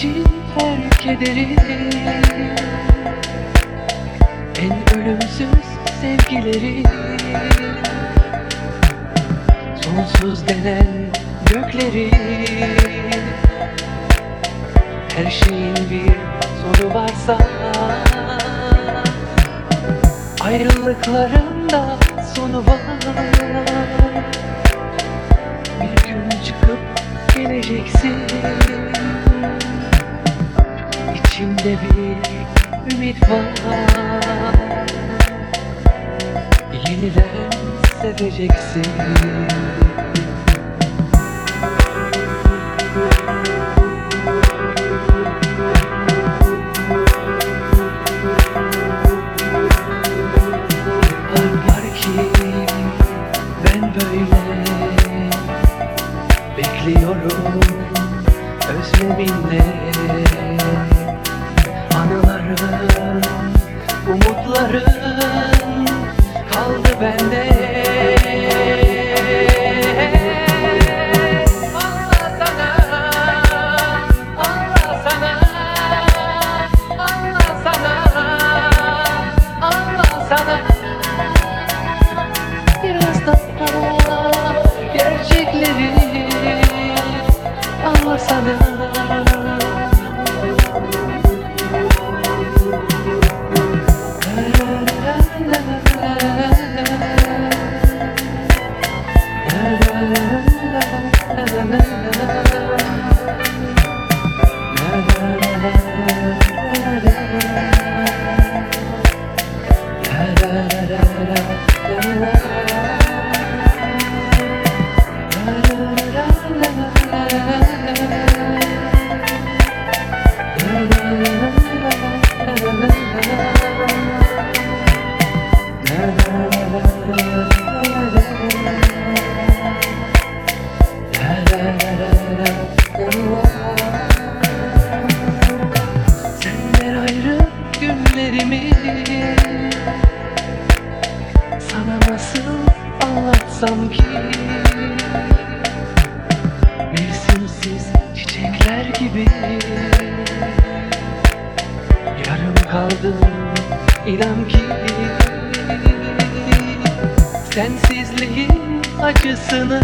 kederi En ölümsüz sevgileri. Sonsuz denen gökleri. Her şeyin bir sonu varsa. Ayrılıkların da sonu var. Bir gün çıkıp geleceksin İçimde bir ümit var. Yeniden seveceksin umutların Senden ayrı günlerimi Sana nasıl anlatsam ki? Mevsimsiz çiçekler gibi Yarım kaldım inan ki Sensizliğin acısını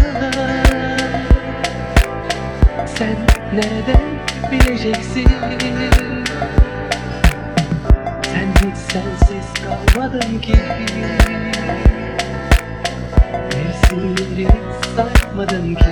Sen nereden bileceksin? Sen hiç sensiz kalmadın ki. Mevsimleri saymadın ki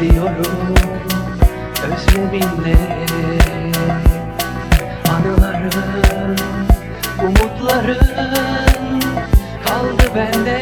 Bekliyorum özleminle. Anıların, umutların kaldı bende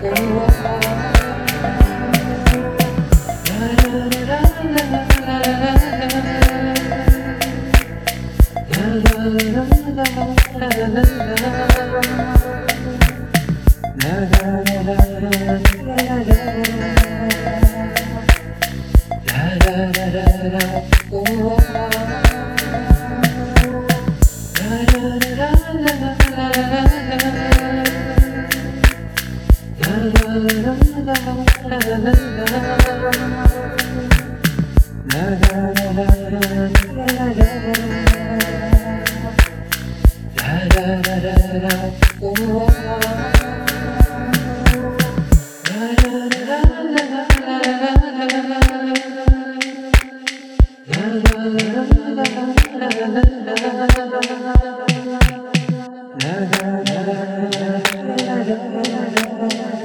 da da da da da Thank you.